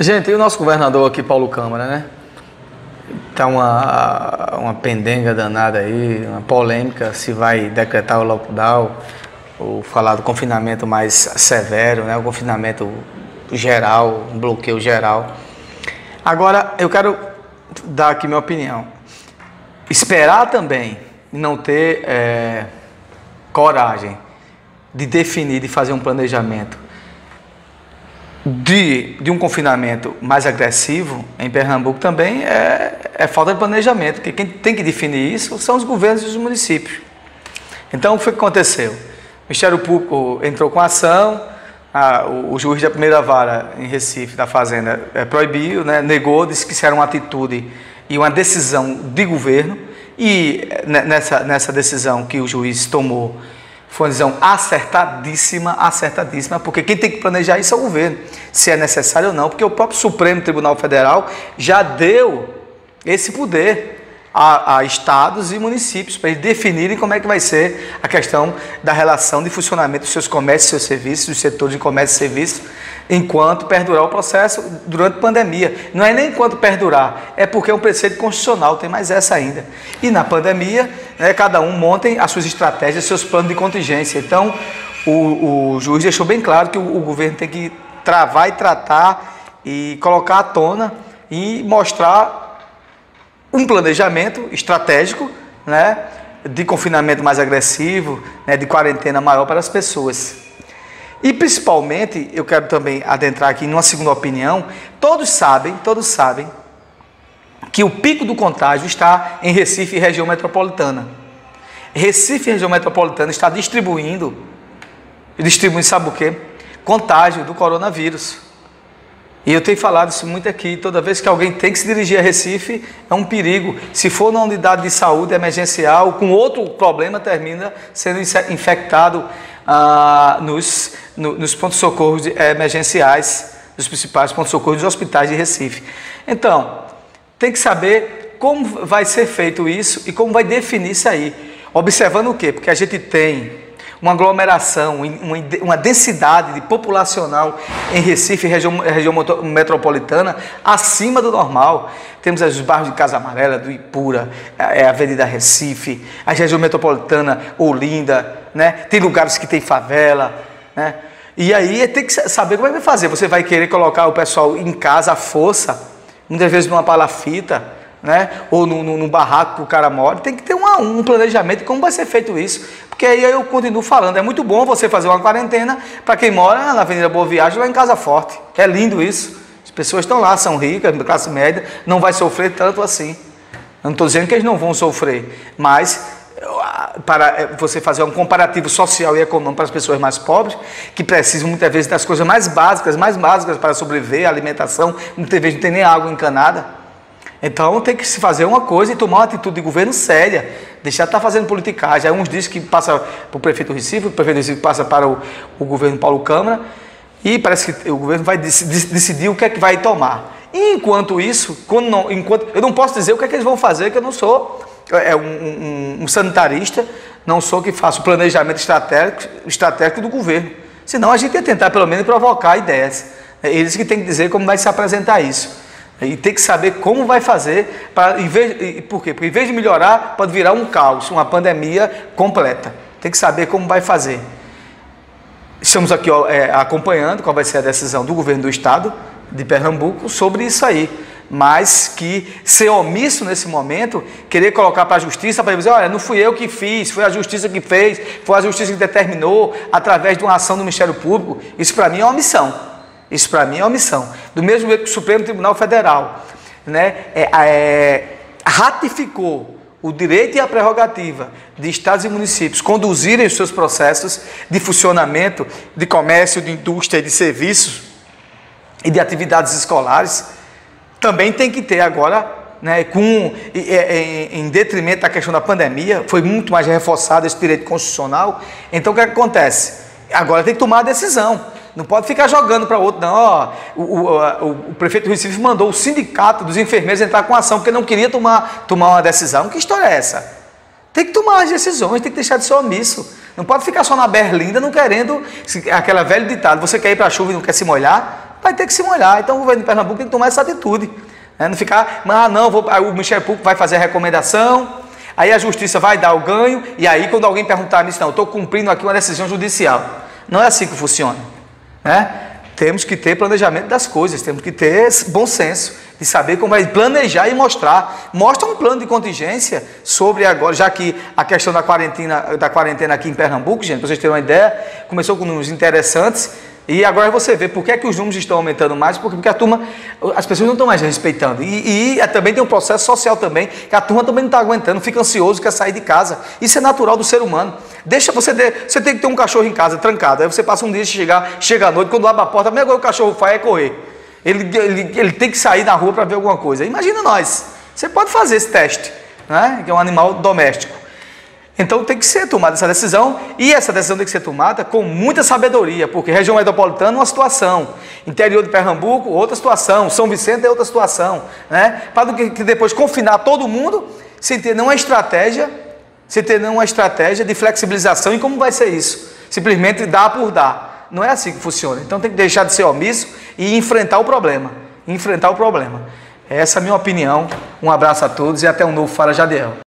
Gente, e o nosso governador aqui, Paulo Câmara, né? Tá uma, uma pendenga danada aí, uma polêmica se vai decretar o lockdown ou falar do confinamento mais severo, né? O confinamento geral, um bloqueio geral. Agora, eu quero dar aqui minha opinião. Esperar também não ter é, coragem de definir, de fazer um planejamento de, de um confinamento mais agressivo em Pernambuco também é, é falta de planejamento, porque quem tem que definir isso são os governos e os municípios. Então, o que aconteceu? O Ministério Público entrou com ação, a, o, o, juiz da primeira vara em Recife, da Fazenda, é, proibiu, né, negou, disse que isso era uma atitude e uma decisão de governo, e né, nessa, nessa decisão que o juiz tomou, decisão acertadíssima, acertadíssima, porque quem tem que planejar isso é o governo, se é necessário ou não, porque o próprio Supremo Tribunal Federal já deu esse poder a, a, estados e municípios para eles definirem como é que vai ser a questão da relação de funcionamento dos seus comércios, seus serviços, dos setores de comércio e serviços, enquanto perdurar o processo durante a pandemia. Não é nem enquanto perdurar, é porque é um preceito constitucional, tem mais essa ainda. E na pandemia, né, cada um montem as suas estratégias, seus planos de contingência. Então, o, o juiz deixou bem claro que o, o governo tem que travar e tratar e colocar à tona e mostrar um planejamento estratégico, né, de confinamento mais agressivo, né, de quarentena maior para as pessoas. E principalmente, eu quero também adentrar aqui numa segunda opinião, todos sabem, todos sabem que o pico do contágio está em Recife e região metropolitana. Recife e região metropolitana está distribuindo, distribuindo sabe o quê? Contágio do coronavírus. E eu tenho falado isso muito aqui, toda vez que alguém tem que se dirigir a Recife, é um perigo. Se for na unidade de saúde emergencial, com outro problema, termina sendo infectado ah, nos, no, nos pontos de socorro emergenciais, nos principais pontos de socorro dos hospitais de Recife. Então, tem que saber como vai ser feito isso e como vai definir isso aí. Observando o quê? Porque a gente tem uma aglomeração, uma densidade de populacional em Recife, região, região metropolitana, acima do normal. Temos os bairros de Casa Amarela, do Ipura, é, a Avenida Recife, a região metropolitana Olinda, né? tem lugares que tem favela. Né? E aí tem que saber como é que vai fazer. Você vai querer colocar o pessoal em casa à força, muitas vezes numa palafita, né? ou no barraco que o cara mora. Tem que ter uma, um planejamento de como vai ser feito isso. Porque aí eu continuo falando, é muito bom você fazer uma quarentena para quem mora na Avenida Boa Viagem, lá em Casa Forte. É lindo isso. As pessoas estão lá, são ricas, classe média, não vai sofrer tanto assim. Eu não estou dizendo que eles não vão sofrer, mas para é, você fazer um comparativo social e econômico para as pessoas mais pobres, que precisam muitas vezes das coisas mais básicas, mais básicas para sobreviver, alimentação, muitas vezes não tem nem água encanada. Então tem que se fazer uma coisa e tomar uma atitude de governo séria. Deixar de estar tá fazendo politicagem. Aí uns dizem que passa para o prefeito Recife, o prefeito Recife passa para o, o governo Paulo Câmara, e parece que o governo vai decidir o que é que vai tomar. E enquanto isso, quando não, enquanto, eu não posso dizer o que é que eles vão fazer, que eu não sou é, um, um, um sanitarista, não sou que faço o planejamento estratégico, estratégico do governo. Senão a gente ia tentar pelo menos provocar ideias. Eles que têm que dizer como vai se apresentar isso. E tem que saber como vai fazer, para, em vez, por quê? Porque em vez de melhorar, pode virar um caos, uma pandemia completa. Tem que saber como vai fazer. Estamos aqui ó, é, acompanhando qual vai ser a decisão do governo do estado de Pernambuco sobre isso aí. Mas que ser omisso nesse momento, querer colocar para a justiça para dizer, olha, não fui eu que fiz, foi a justiça que fez, foi a justiça que determinou através de uma ação do Ministério Público, isso para mim é omissão. Isso para mim é uma missão. Do mesmo jeito que o Supremo Tribunal Federal né, é, é, ratificou o direito e a prerrogativa de estados e municípios conduzirem os seus processos de funcionamento, de comércio, de indústria, de serviços e de atividades escolares, também tem que ter agora, né, com, em, detrimento da questão da pandemia, foi muito mais reforçado esse direito constitucional. Então o que, é que acontece? Agora tem que tomar a decisão. Não pode ficar jogando para outro, não. O, o, o, prefeito do Recife mandou o sindicato dos enfermeiros entrar com ação porque não queria tomar, tomar uma decisão. Que história é essa? Tem que tomar as decisões, tem que deixar de ser omisso. Não pode ficar só na berlinda, não querendo aquela velha ditado. Você quer ir para a chuva e não quer se molhar? Vai ter que se molhar. Então o governo de Pernambuco tem que tomar essa atitude. Né? Não ficar, ah, não, vou, o Ministério Público vai fazer a recomendação, aí a justiça vai dar o ganho, e aí quando alguém perguntar nisso, não, estou cumprindo aqui uma decisão judicial. Não é assim que funciona. Né? Temos que ter planejamento das coisas, temos que ter bom senso de saber como é planejar e mostrar. Mostra um plano de contingência sobre agora, já que a questão da quarentena, da quarentena aqui em Pernambuco, gente, para vocês terem uma ideia, começou com números interessantes. E agora você vê por que, é que os números estão aumentando mais, porque, porque a turma, as pessoas não estão mais respeitando. E, e também tem um processo social também, que a turma também não está aguentando, fica ansioso, quer sair de casa. Isso é natural do ser humano. Deixa você ter, você tem que ter um cachorro em casa trancado. Aí você passa um dia chegar, chega à noite, quando abre a porta, a primeira coisa que o cachorro faz é correr. Ele, ele, ele tem que sair na rua para ver alguma coisa. Imagina nós. Você pode fazer esse teste, né? que é um animal doméstico. Então tem que ser tomada essa decisão e essa decisão tem que ser tomada com muita sabedoria, porque região metropolitana uma situação, interior de Pernambuco outra situação, São Vicente é outra situação, né? Para que depois confinar todo mundo sem ter nenhuma estratégia, sem ter nenhuma estratégia de flexibilização e como vai ser isso? Simplesmente dar por dar. Não é assim que funciona. Então tem que deixar de ser omisso e enfrentar o problema. Enfrentar o problema. Essa é a minha opinião. Um abraço a todos e até um novo Fala Jadiel.